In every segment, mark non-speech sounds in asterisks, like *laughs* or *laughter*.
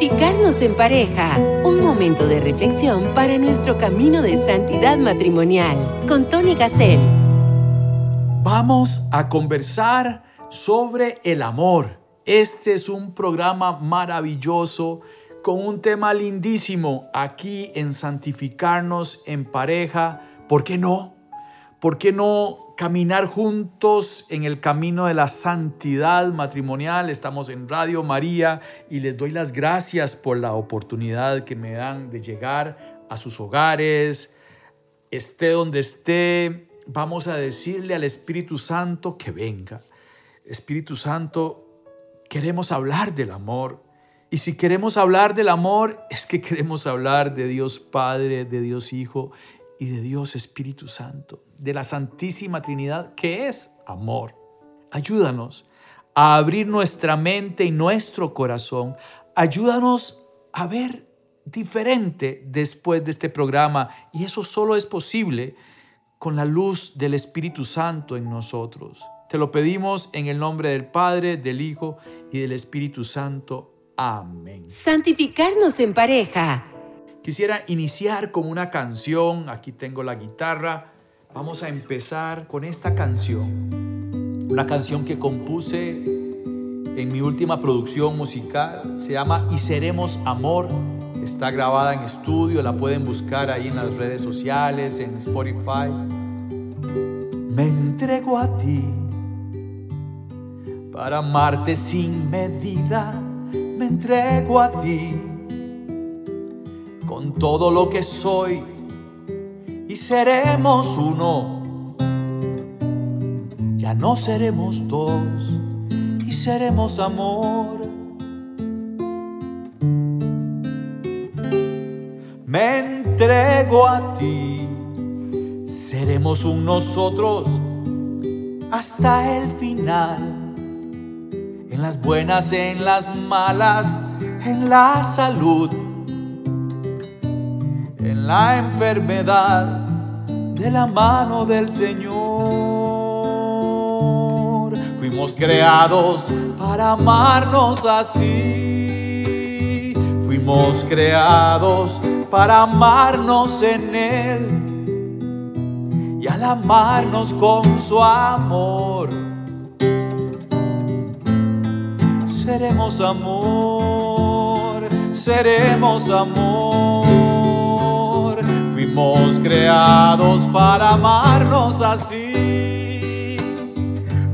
Santificarnos en pareja. Un momento de reflexión para nuestro camino de santidad matrimonial. Con Tony Gassel. Vamos a conversar sobre el amor. Este es un programa maravilloso con un tema lindísimo aquí en Santificarnos en pareja. ¿Por qué no? ¿Por qué no caminar juntos en el camino de la santidad matrimonial? Estamos en Radio María y les doy las gracias por la oportunidad que me dan de llegar a sus hogares, esté donde esté. Vamos a decirle al Espíritu Santo que venga. Espíritu Santo, queremos hablar del amor. Y si queremos hablar del amor, es que queremos hablar de Dios Padre, de Dios Hijo y de Dios Espíritu Santo, de la Santísima Trinidad, que es amor. Ayúdanos a abrir nuestra mente y nuestro corazón. Ayúdanos a ver diferente después de este programa. Y eso solo es posible con la luz del Espíritu Santo en nosotros. Te lo pedimos en el nombre del Padre, del Hijo y del Espíritu Santo. Amén. Santificarnos en pareja. Quisiera iniciar con una canción. Aquí tengo la guitarra. Vamos a empezar con esta canción. Una canción que compuse en mi última producción musical. Se llama Y Seremos Amor. Está grabada en estudio. La pueden buscar ahí en las redes sociales, en Spotify. Me entrego a ti para amarte sin medida. Me entrego a ti con todo lo que soy y seremos uno. Ya no seremos dos y seremos amor. Me entrego a ti, seremos un nosotros hasta el final. En las buenas, en las malas, en la salud la enfermedad de la mano del Señor. Fuimos creados para amarnos así. Fuimos creados para amarnos en Él y al amarnos con su amor. Seremos amor, seremos amor. Fuimos creados para amarnos así.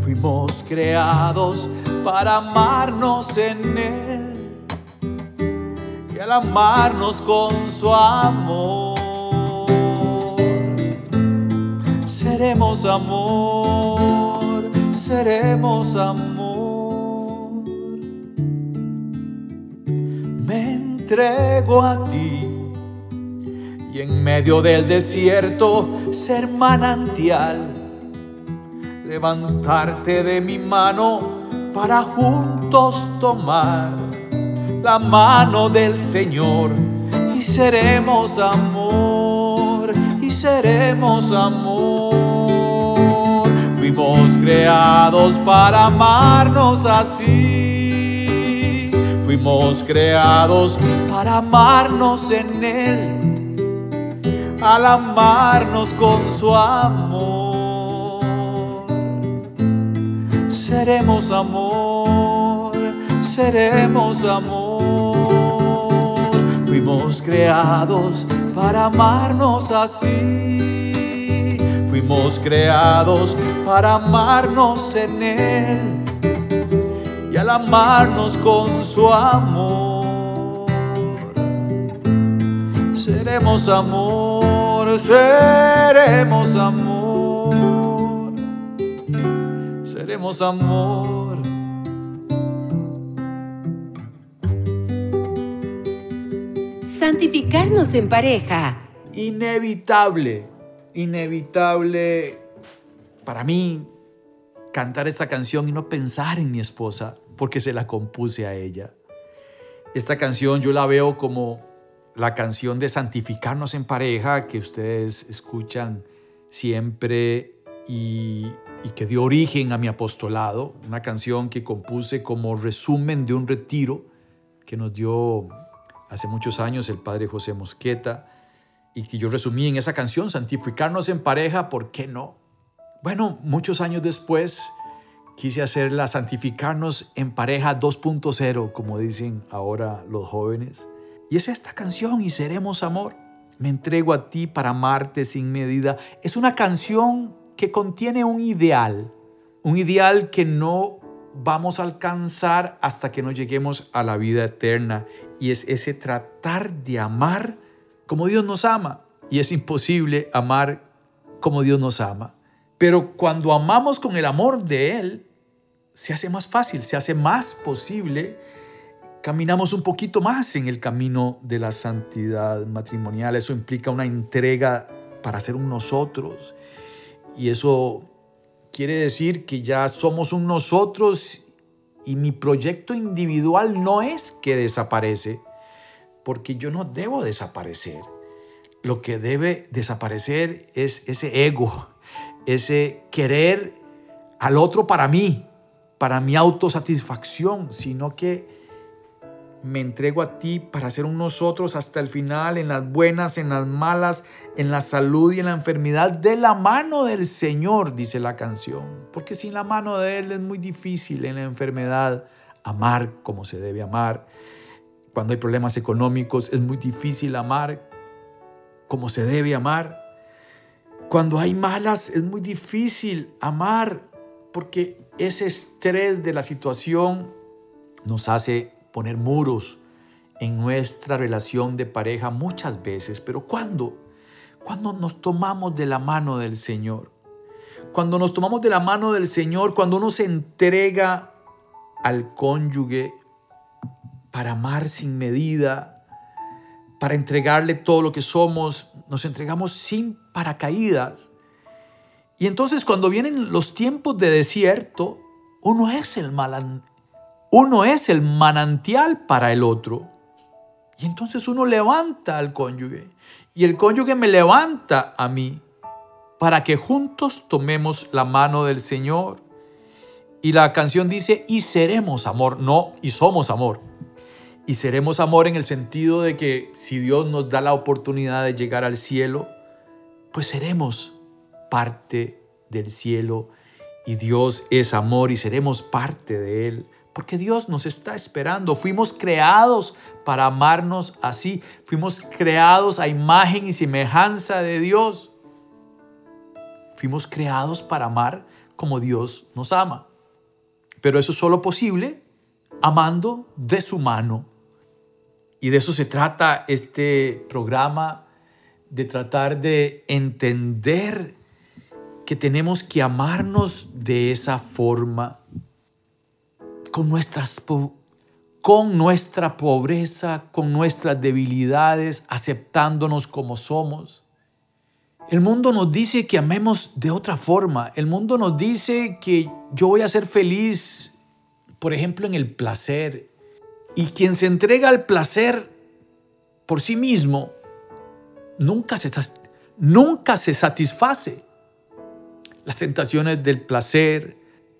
Fuimos creados para amarnos en Él. Y al amarnos con su amor, seremos amor, seremos amor. Me entrego a ti en medio del desierto ser manantial, levantarte de mi mano para juntos tomar la mano del Señor y seremos amor, y seremos amor. Fuimos creados para amarnos así, fuimos creados para amarnos en Él al amarnos con su amor. Seremos amor, seremos amor. Fuimos creados para amarnos así. Fuimos creados para amarnos en Él y al amarnos con su amor. Seremos amor seremos amor, seremos amor. Santificarnos en pareja. Inevitable, inevitable para mí cantar esta canción y no pensar en mi esposa porque se la compuse a ella. Esta canción yo la veo como la canción de Santificarnos en pareja que ustedes escuchan siempre y, que dio origen a mi apostolado, una canción que compuse como resumen de un retiro que nos dio hace muchos años el padre José Mosqueta y que yo resumí en esa canción, santificarnos en pareja, ¿por qué no? Bueno, muchos años después quise hacerla santificarnos en pareja 2.0, como dicen ahora los jóvenes. Y es esta canción, y seremos amor. Me entrego a ti para amarte sin medida. Es una canción que contiene un ideal, un ideal que no vamos a alcanzar hasta que no lleguemos a la vida eterna. Y es ese tratar de amar como Dios nos ama. Y es imposible amar como Dios nos ama. Pero cuando amamos con el amor de Él, se hace más fácil, se hace más posible. Caminamos un poquito más en el camino de la santidad matrimonial. Eso implica una entrega para ser un nosotros. Y eso quiere decir que ya somos un nosotros y mi proyecto individual no es que desaparece, porque yo no debo desaparecer. Lo que debe desaparecer es ese ego, ese querer al otro para mí, para mi autosatisfacción, sino que me entrego a ti para ser un nosotros hasta el final, en las buenas, en las malas, en la salud y en la enfermedad, de la mano del Señor, dice la canción. Porque sin la mano de Él es muy difícil en la enfermedad amar como se debe amar. Cuando hay problemas económicos es muy difícil amar como se debe amar. Cuando hay malas es muy difícil amar porque ese estrés de la situación nos hace poner muros en nuestra relación de pareja muchas veces. Pero ¿cuándo? Cuando nos tomamos de la mano del Señor. Cuando nos tomamos de la mano del Señor, cuando uno se entrega al cónyuge para amar sin medida, para entregarle todo lo que somos, nos entregamos sin paracaídas. Y entonces cuando vienen los tiempos de desierto, uno es el malan, uno es el manantial para el otro. Y entonces uno levanta al cónyuge y el cónyuge me levanta a mí para que juntos tomemos la mano del Señor. Y la canción dice, y seremos amor, no, y somos amor. Y seremos amor en el sentido de que si Dios nos da la oportunidad de llegar al cielo, pues seremos parte del cielo y Dios es amor y seremos parte de Él. Porque Dios nos está esperando. Fuimos creados para amarnos así. Fuimos creados a imagen y semejanza de Dios. Fuimos creados para amar como Dios nos ama. Pero eso es solo posible amando de su mano. Y de eso se trata este programa, de tratar de entender que tenemos que amarnos de esa forma con, nuestras, con nuestra pobreza, con nuestras debilidades, aceptándonos como somos. El mundo nos dice que amemos de otra forma. El mundo nos dice que yo voy a ser feliz, por ejemplo, en el placer. Y quien se entrega al placer por sí mismo, nunca se, nunca se satisface. Las tentaciones del placer,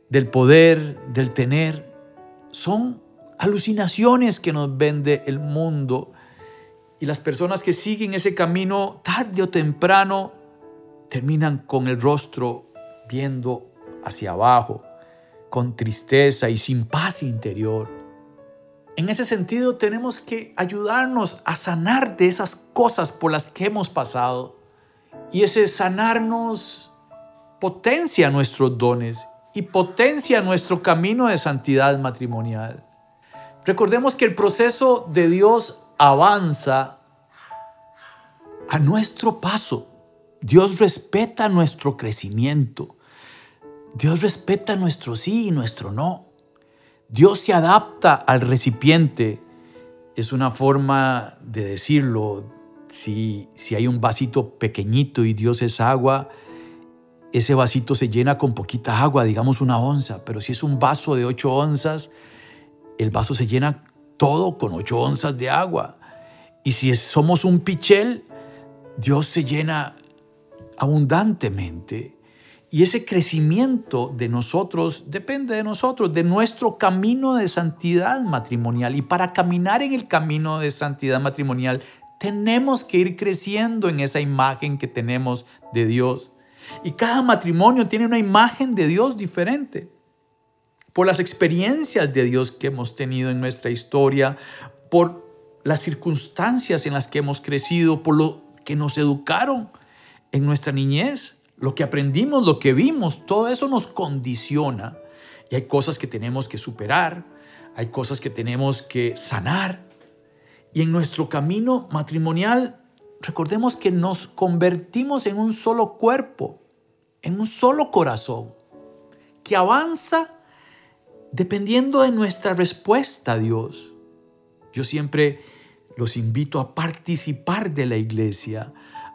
del poder, del tener, son alucinaciones que nos vende el mundo. Y las personas que siguen ese camino, tarde o temprano, terminan con el rostro viendo hacia abajo, con tristeza y sin paz interior. En ese sentido tenemos que ayudarnos a sanar de esas cosas por las que hemos pasado. Y ese sanarnos potencia nuestros dones y potencia nuestro camino de santidad matrimonial. Recordemos que el proceso de Dios avanza a nuestro paso. Dios respeta nuestro crecimiento. Dios respeta nuestro sí y nuestro no. Dios se adapta al recipiente. Es una forma de decirlo. Si, si hay un vasito pequeñito y Dios es agua, ese vasito se llena con poquita agua, digamos una onza, pero si es un vaso de ocho onzas, el vaso se llena todo con ocho onzas de agua. Y si somos un pichel, Dios se llena abundantemente. Y ese crecimiento de nosotros depende de nosotros, de nuestro camino de santidad matrimonial. Y para caminar en el camino de santidad matrimonial, tenemos que ir creciendo en esa imagen que tenemos de Dios. Y cada matrimonio tiene una imagen de Dios diferente. Por las experiencias de Dios que hemos tenido en nuestra historia, por las circunstancias en las que hemos crecido, por lo que nos educaron en nuestra niñez lo que aprendimos, lo que vimos, todo eso nos condiciona. Y hay cosas que tenemos que superar, hay cosas que tenemos que sanar. Y en nuestro camino matrimonial, recordemos que nos convertimos en un solo cuerpo, en un solo corazón, que avanza dependiendo de nuestra respuesta a Dios. Yo siempre los invito a participar de la iglesia,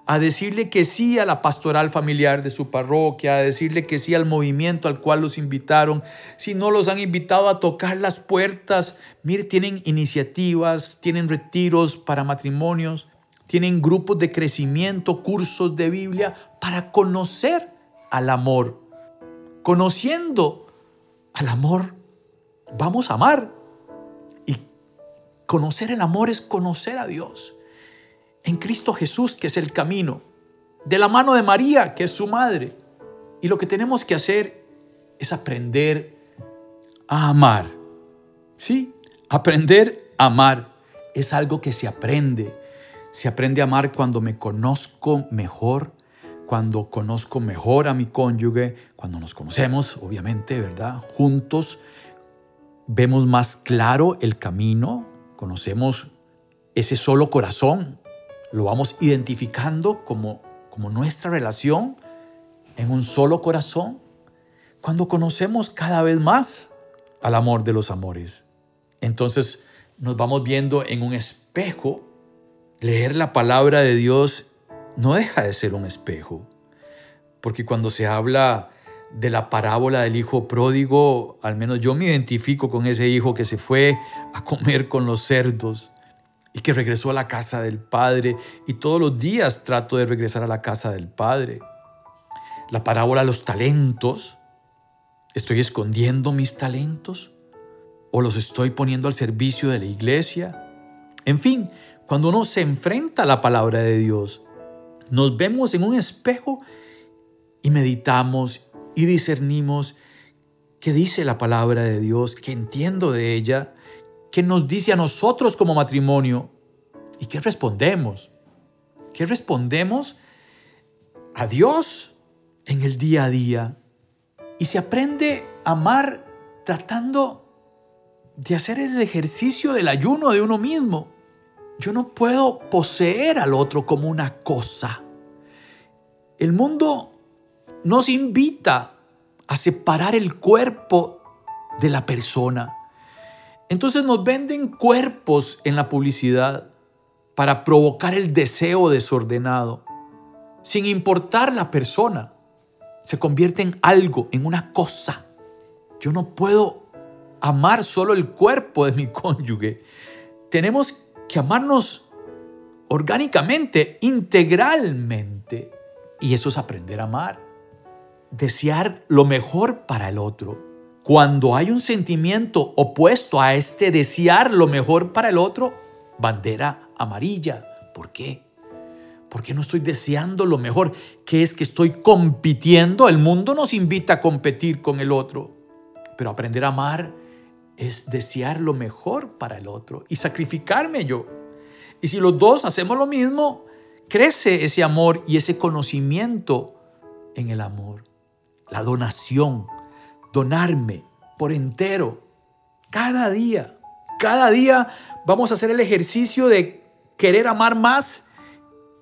a decirle que sí a la pastoral familiar de su parroquia, a decirle que sí al movimiento al cual los invitaron. Si no los han invitado a tocar las puertas, mire, tienen iniciativas, tienen retiros para matrimonios, tienen grupos de crecimiento, cursos de Biblia para conocer al amor. Conociendo al amor, vamos a amar. Y conocer el amor es conocer a Dios en Cristo Jesús, que es el camino, de la mano de María, que es su madre. Y lo que tenemos que hacer es aprender a amar. Sí, aprender a amar es algo que se aprende. Se aprende a amar cuando me conozco mejor, cuando conozco mejor a mi cónyuge, cuando nos conocemos, obviamente, ¿verdad? Juntos vemos más claro el camino, conocemos ese solo corazón lo vamos identificando como, como nuestra relación en un solo corazón, cuando conocemos cada vez más al amor de los amores. Entonces nos vamos viendo en un espejo. Leer la palabra de Dios no deja de ser un espejo, porque cuando se habla de la parábola del hijo pródigo, al menos yo me identifico con ese hijo que se fue a comer con los cerdos y que regresó a la casa del Padre y todos los días trato de regresar a la casa del Padre. La parábola de los talentos. ¿Estoy escondiendo mis talentos? ¿O los estoy poniendo al servicio de la iglesia? En fin, cuando uno se enfrenta a la palabra de Dios, nos vemos en un espejo y meditamos y discernimos qué dice la palabra de Dios, qué entiendo de ella ¿Qué nos dice a nosotros como matrimonio? ¿Y qué respondemos? ¿Qué respondemos a Dios en el día a día? Y se aprende a amar tratando de hacer el ejercicio del ayuno de uno mismo. Yo no puedo poseer al otro como una cosa. El mundo nos invita a separar el cuerpo de la persona. Entonces nos venden cuerpos en la publicidad para provocar el deseo desordenado, sin importar la persona. Se convierte en algo, en una cosa. Yo no puedo amar solo el cuerpo de mi *laughs* cónyuge. Tenemos que amarnos orgánicamente, integralmente. Y eso es aprender a amar. Desear lo mejor para el otro cuando hay un sentimiento opuesto a este desear lo mejor para el otro, bandera amarilla. ¿Por qué? Porque no estoy deseando lo mejor, que es que estoy compitiendo. El mundo nos invita a competir con el otro. Pero aprender a amar es desear lo mejor para el otro y sacrificarme yo. Y si los dos hacemos lo mismo, crece ese amor y ese conocimiento en el amor. La donación donarme por entero, cada día. Cada día vamos a hacer el ejercicio de querer amar más.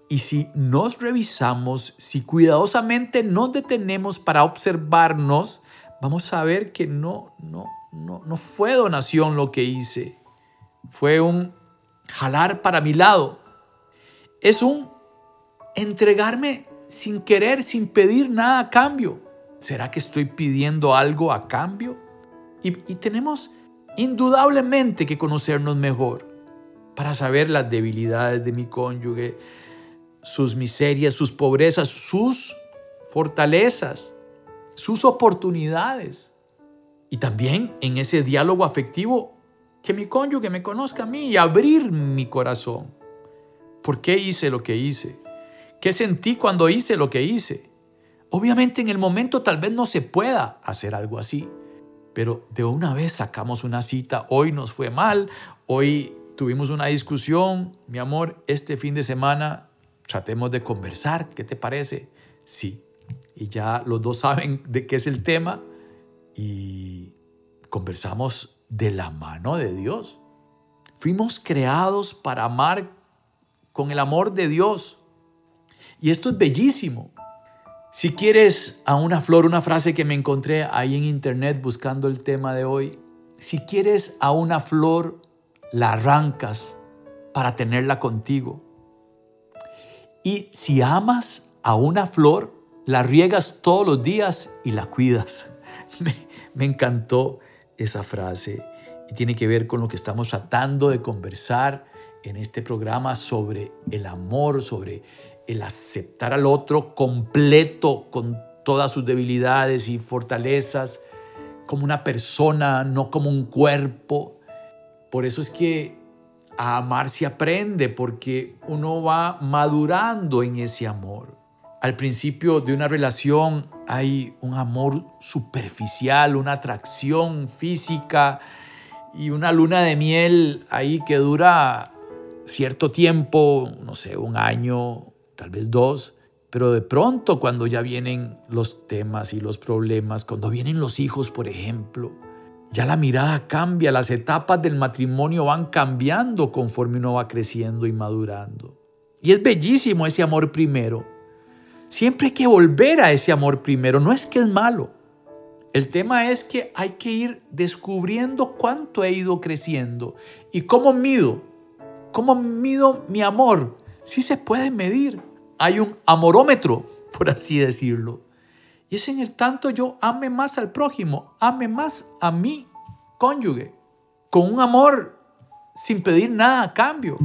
Y si nos revisamos, si cuidadosamente nos detenemos para observarnos, vamos a ver que no, no, no, no fue donación lo que hice. Fue un jalar para mi lado. Es un entregarme sin querer, sin pedir nada a cambio. ¿Será que estoy pidiendo algo a cambio? Y, tenemos indudablemente que conocernos mejor para saber las debilidades de mi cónyuge, sus miserias, sus pobrezas, sus fortalezas. sus oportunidades. Y también en ese diálogo afectivo, que mi cónyuge me conozca a mí y abrir mi corazón. ¿Por qué hice lo que hice? ¿Qué sentí cuando hice lo que hice? Obviamente en el momento tal vez no se pueda hacer algo así, pero de una vez sacamos una cita, hoy nos fue mal, hoy tuvimos una discusión, mi amor, este fin de semana tratemos de conversar, ¿qué te parece? Sí, y ya los dos saben de qué es el tema y conversamos de la mano de Dios. Fuimos creados para amar con el amor de Dios. Y esto es bellísimo. Si quieres a una flor, una frase que me encontré ahí en internet buscando el tema de hoy, si quieres a una flor, la arrancas para tenerla contigo. Y si amas a una flor, la riegas todos los días y la cuidas. *laughs* encantó esa frase y tiene que ver con lo que estamos tratando de conversar en este programa sobre el amor, sobre el aceptar al otro completo con todas sus debilidades y fortalezas, como una persona, no como un cuerpo. Por eso es que a amar se aprende, porque uno va madurando en ese amor. Al principio de una relación hay un amor superficial, una atracción física y una luna de miel ahí que dura cierto tiempo, no sé, un año, tal vez dos, pero de pronto cuando ya vienen los temas y los problemas, cuando vienen los hijos, por ejemplo, ya la mirada cambia, las etapas del matrimonio van cambiando conforme uno va creciendo y madurando. Y es bellísimo ese amor primero. Siempre hay que volver a ese amor primero, no es que es malo. El tema es que hay que ir descubriendo cuánto he ido creciendo y cómo mido, cómo mido mi amor. Sí se puede medir hay un amorómetro, *laughs* por así decirlo. Y es en el tanto yo ame más al prójimo, ame más a mi cónyuge, con un amor sin pedir nada a cambio.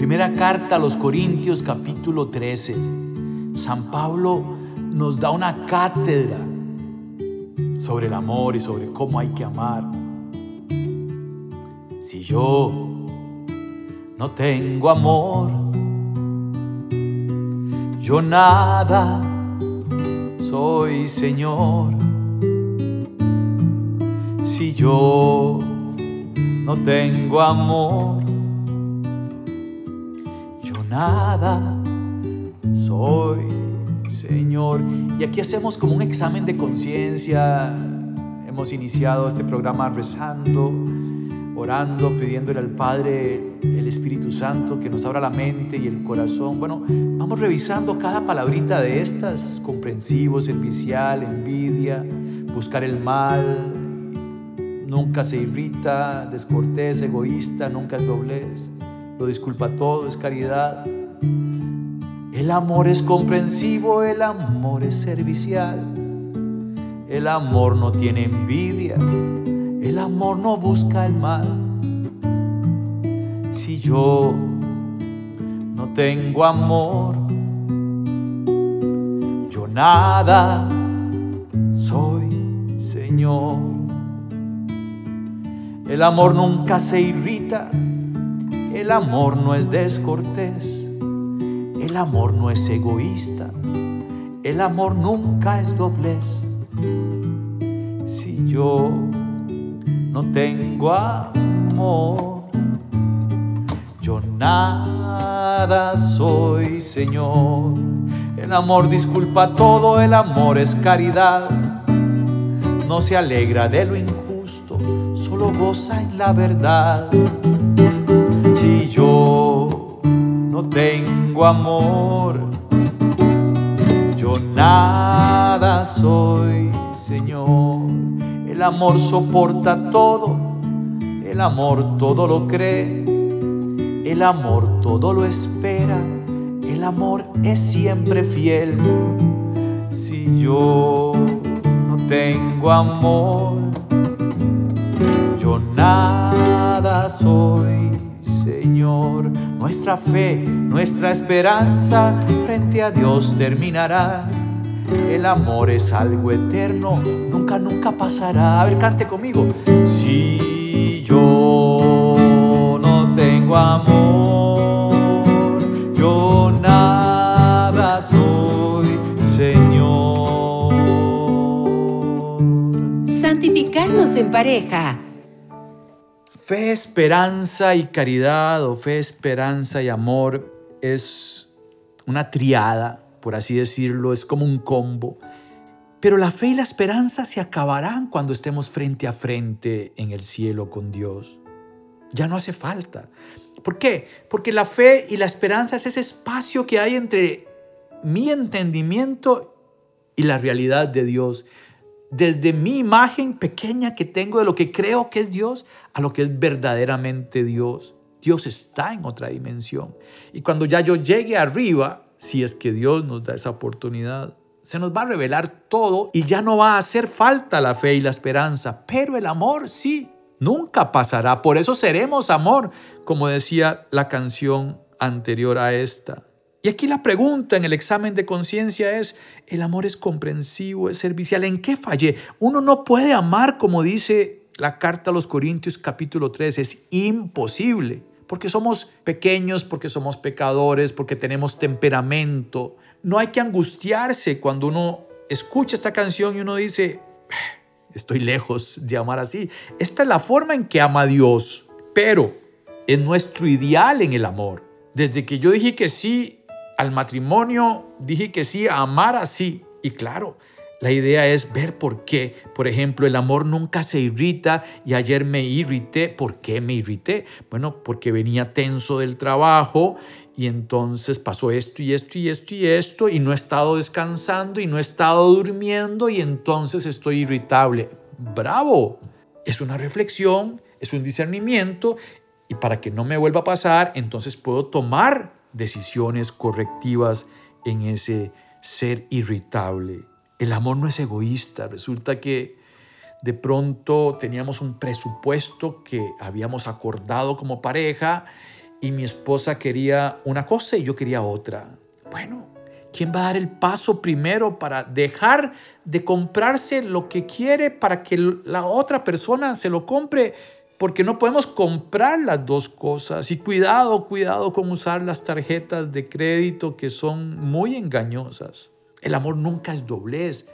Primera carta a los Corintios capítulo 13. San Pablo nos da una cátedra sobre el amor y sobre cómo hay que amar. Si yo no tengo amor, yo nada soy Señor. Si yo no tengo amor, nada soy Señor. Y aquí hacemos como un examen de conciencia. Hemos iniciado este programa rezando orando, pidiéndole al Padre, el Espíritu Santo, que nos abra la mente y el corazón. Bueno, vamos revisando cada palabrita de estas, comprensivo, servicial, envidia, buscar el mal, nunca se irrita, descortés, egoísta, nunca es doblez, lo disculpa todo, es caridad. El amor es comprensivo, el amor es servicial, el amor no tiene envidia el amor no busca el mal. Si yo no tengo amor, yo nada soy, Señor. El amor nunca se irrita, el amor no es descortés, el amor no es egoísta, el amor nunca es doblez. Si yo no tengo amor. Yo nada soy, Señor. El amor disculpa todo, el amor es caridad. No se alegra de lo injusto, solo goza en la verdad. Si yo no tengo amor, yo nada soy, Señor. El amor soporta todo, el amor todo lo cree, el amor todo lo espera, el amor es siempre fiel. Si yo no tengo amor, yo nada soy, Señor. Nuestra fe, nuestra esperanza frente a Dios terminará El amor es algo eterno, nunca, nunca pasará. A ver, cante conmigo. Si yo no tengo amor, yo nada soy, Señor. Santificarnos en pareja. Fe, esperanza y caridad, o fe, esperanza y amor, es una triada por así decirlo, es como un combo. Pero la fe y la esperanza se acabarán cuando estemos frente a frente en el cielo con Dios. Ya no hace falta. ¿Por qué? Porque la fe y la esperanza es ese espacio que hay entre mi entendimiento y la realidad de Dios. Desde mi imagen pequeña que tengo de lo que creo que es Dios a lo que es verdaderamente Dios. Dios está en otra dimensión. Y cuando ya yo llegue arriba, si es que Dios nos da esa oportunidad. Se nos va a revelar todo y ya no va a hacer falta la fe y la esperanza, pero el amor sí, nunca pasará. Por eso seremos amor, como decía la canción anterior a esta. Y aquí la pregunta en el examen de conciencia es, ¿el amor es comprensivo, es servicial? ¿En qué fallé? Uno no puede amar como dice la carta a los Corintios capítulo 3, es imposible porque somos pequeños, porque somos pecadores, porque tenemos temperamento. No hay que angustiarse cuando uno escucha esta canción y uno dice, estoy lejos de amar así. Esta es la forma en que ama a Dios, pero es nuestro ideal en el amor. Desde que yo dije que sí al matrimonio, dije que sí a amar así. Y claro, la idea es ver por qué. Por ejemplo, el amor nunca se irrita y ayer me irrité. ¿Por qué me irrité? Bueno, porque venía tenso del trabajo y entonces pasó esto y esto y esto y esto y no he estado descansando y no he estado durmiendo y entonces estoy irritable. Bravo. Es una reflexión, es un discernimiento y para que no me vuelva a pasar, entonces puedo tomar decisiones correctivas en ese ser irritable. El amor no es egoísta. Resulta que de pronto teníamos un presupuesto que habíamos acordado como pareja y mi esposa quería una cosa y yo quería otra. Bueno, ¿quién va a dar el paso primero para dejar de comprarse lo que quiere para que la otra persona se lo compre? Porque no podemos comprar las dos cosas. Y cuidado, cuidado con usar las tarjetas de crédito que son muy engañosas. El amor nunca es doblez.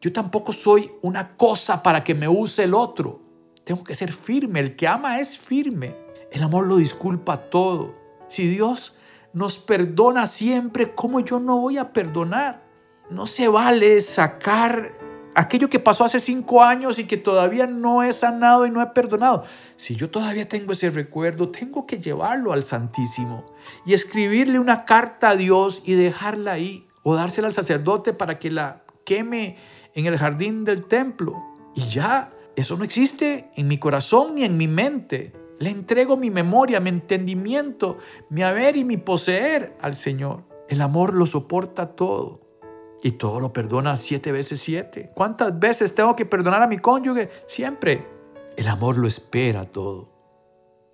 Yo tampoco soy una cosa para que me use el otro. Tengo que ser firme. El que ama es firme. El amor lo disculpa todo. Si Dios nos perdona siempre, ¿cómo yo no voy a perdonar? No se vale sacar aquello que pasó hace cinco años y que todavía no he sanado y no he perdonado. Si yo todavía tengo ese recuerdo, tengo que llevarlo al Santísimo y escribirle una carta a Dios y dejarla ahí o dársela al sacerdote para que la queme en el jardín del templo. Y ya, eso no existe en mi corazón ni en mi mente. Le entrego mi memoria, mi entendimiento, mi haber y mi poseer al Señor. El amor lo soporta todo. Y todo lo perdona siete veces siete. ¿Cuántas veces tengo que perdonar a mi cónyuge? Siempre. El amor lo espera todo.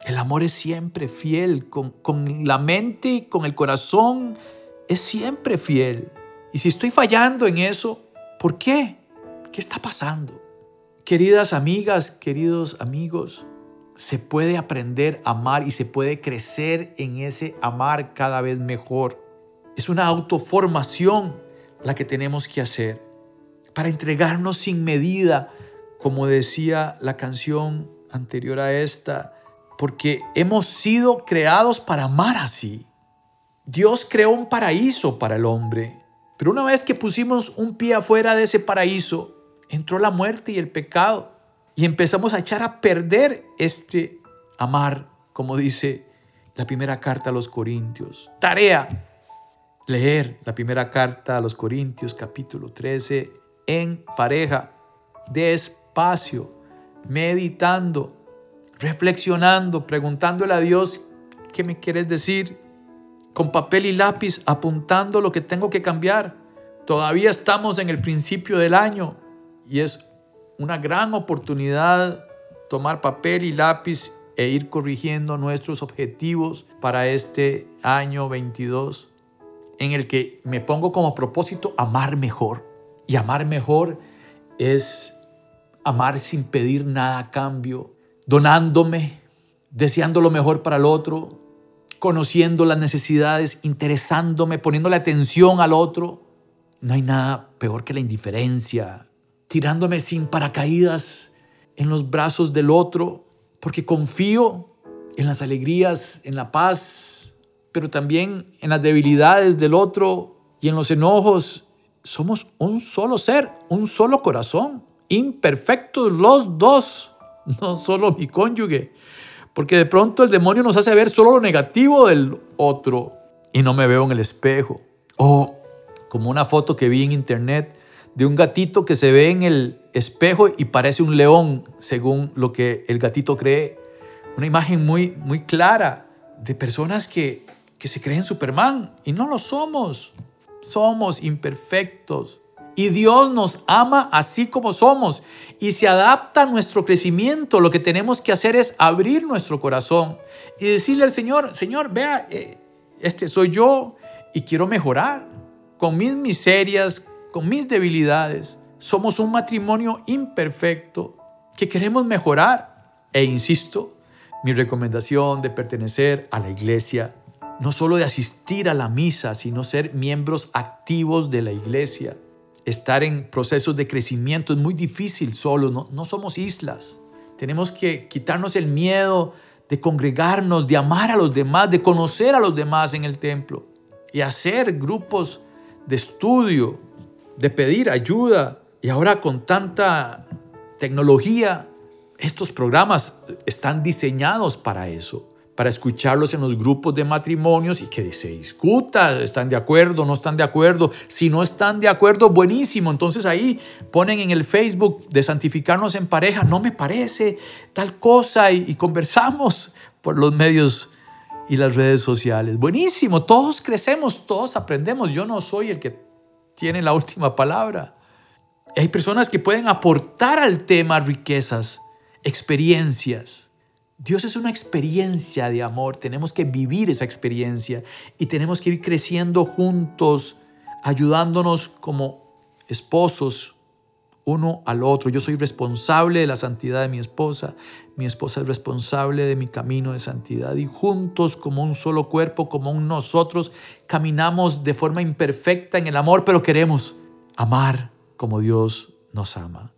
El amor es siempre fiel, con, con la mente y con el corazón es siempre fiel. Y si estoy fallando en eso, ¿por qué? ¿Qué está pasando? Queridas amigas, queridos amigos, se puede aprender a amar y se puede crecer en ese amar cada vez mejor. Es una autoformación la que tenemos que hacer para entregarnos sin medida, como decía la canción anterior a esta, porque hemos sido creados para amar así. Dios creó un paraíso para el hombre, pero una vez que pusimos un pie afuera de ese paraíso, entró la muerte y el pecado y empezamos a echar a perder este amar, como dice la primera carta a los Corintios. Tarea, leer la primera carta a los Corintios capítulo 13 en pareja, despacio, meditando, reflexionando, preguntándole a Dios, ¿qué me quieres decir? con papel y lápiz apuntando lo que tengo que cambiar. Todavía estamos en el principio del año y es una gran oportunidad tomar papel y lápiz e ir corrigiendo nuestros objetivos para este año 22 en el que me pongo como propósito amar mejor. Y amar mejor es amar sin pedir nada a cambio, donándome, deseando lo mejor para el otro, conociendo las necesidades, interesándome, poniéndole atención al otro. No hay nada peor que la indiferencia, tirándome sin paracaídas en los brazos del otro, porque confío en las alegrías, en la paz, pero también en las debilidades del otro y en los enojos. Somos un solo ser, un solo corazón, imperfectos los dos, *laughs* no solo mi cónyuge, porque de pronto el demonio nos hace ver solo lo negativo del otro y no me veo en el espejo. O como una foto que vi en internet de un gatito que se ve en el espejo y parece un león, según lo que el gatito cree. Una imagen muy, muy clara de personas que, que se creen Superman y no lo somos. Somos imperfectos. Y Dios nos ama así como somos y se adapta a nuestro crecimiento. Lo que tenemos que hacer es abrir nuestro corazón y decirle al Señor, Señor, vea, eh, este soy yo y quiero mejorar con mis miserias, con mis debilidades. Somos un matrimonio imperfecto que queremos mejorar. E insisto, mi recomendación de pertenecer a la iglesia, no solo de asistir a la misa, sino ser miembros activos de la iglesia. Estar en procesos de crecimiento es muy difícil solo, no, no somos islas. Tenemos que quitarnos el miedo de congregarnos, de amar a los demás, de conocer a los demás en el templo y hacer grupos de estudio, de pedir ayuda. Y ahora con tanta tecnología, estos programas están diseñados para eso, para escucharlos en los grupos de matrimonios y que se discuta, están de acuerdo, no están de acuerdo. Si no están de acuerdo, buenísimo. Entonces ahí ponen en el Facebook de santificarnos en pareja, no me parece tal cosa y, y conversamos por los medios y las redes sociales. Buenísimo, todos crecemos, todos aprendemos. Yo no soy el que tiene la última palabra. Hay personas que pueden aportar al tema riquezas, experiencias. Dios es una experiencia de amor, tenemos que vivir esa experiencia y tenemos que ir creciendo juntos, ayudándonos como esposos, uno al otro. Yo soy responsable de la santidad de mi esposa, mi esposa es responsable de mi camino de santidad y juntos como un solo cuerpo, como un nosotros, caminamos de forma imperfecta en el amor, pero queremos amar como Dios nos ama.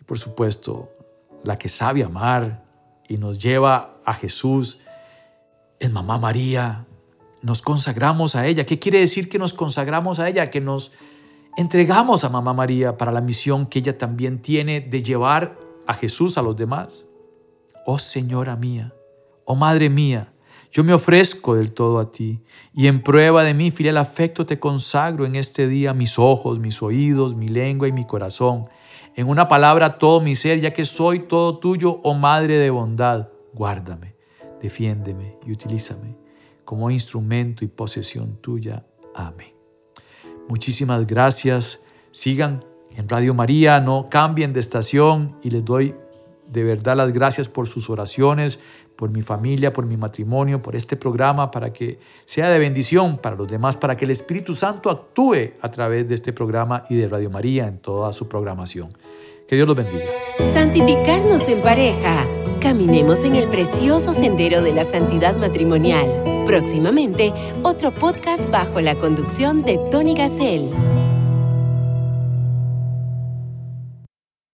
Y por supuesto, la que sabe amar y nos lleva a Jesús es Mamá María. Nos consagramos a ella. ¿Qué quiere decir que nos consagramos a ella? Que nos entregamos a Mamá María para la misión que ella también tiene de llevar a Jesús a los demás. Oh Señora mía, oh Madre mía, yo me ofrezco del todo a ti y en prueba de mi filial afecto te consagro en este día mis ojos, mis oídos, mi lengua y mi corazón. En una palabra todo mi ser, ya que soy todo tuyo, oh Madre de bondad, guárdame, defiéndeme y utilízame como instrumento y posesión tuya. Amén. Muchísimas gracias. Sigan en Radio María, no cambien de estación y les doy de verdad las gracias por sus oraciones, por mi familia, por mi matrimonio, por este programa, para que sea de bendición para los demás, para que el Espíritu Santo actúe a través de este programa y de Radio María en toda su programación. Que Dios los bendiga. Santificarnos en pareja. Caminemos en el precioso sendero de la santidad matrimonial. Próximamente, otro podcast bajo la conducción de Tony Gassel.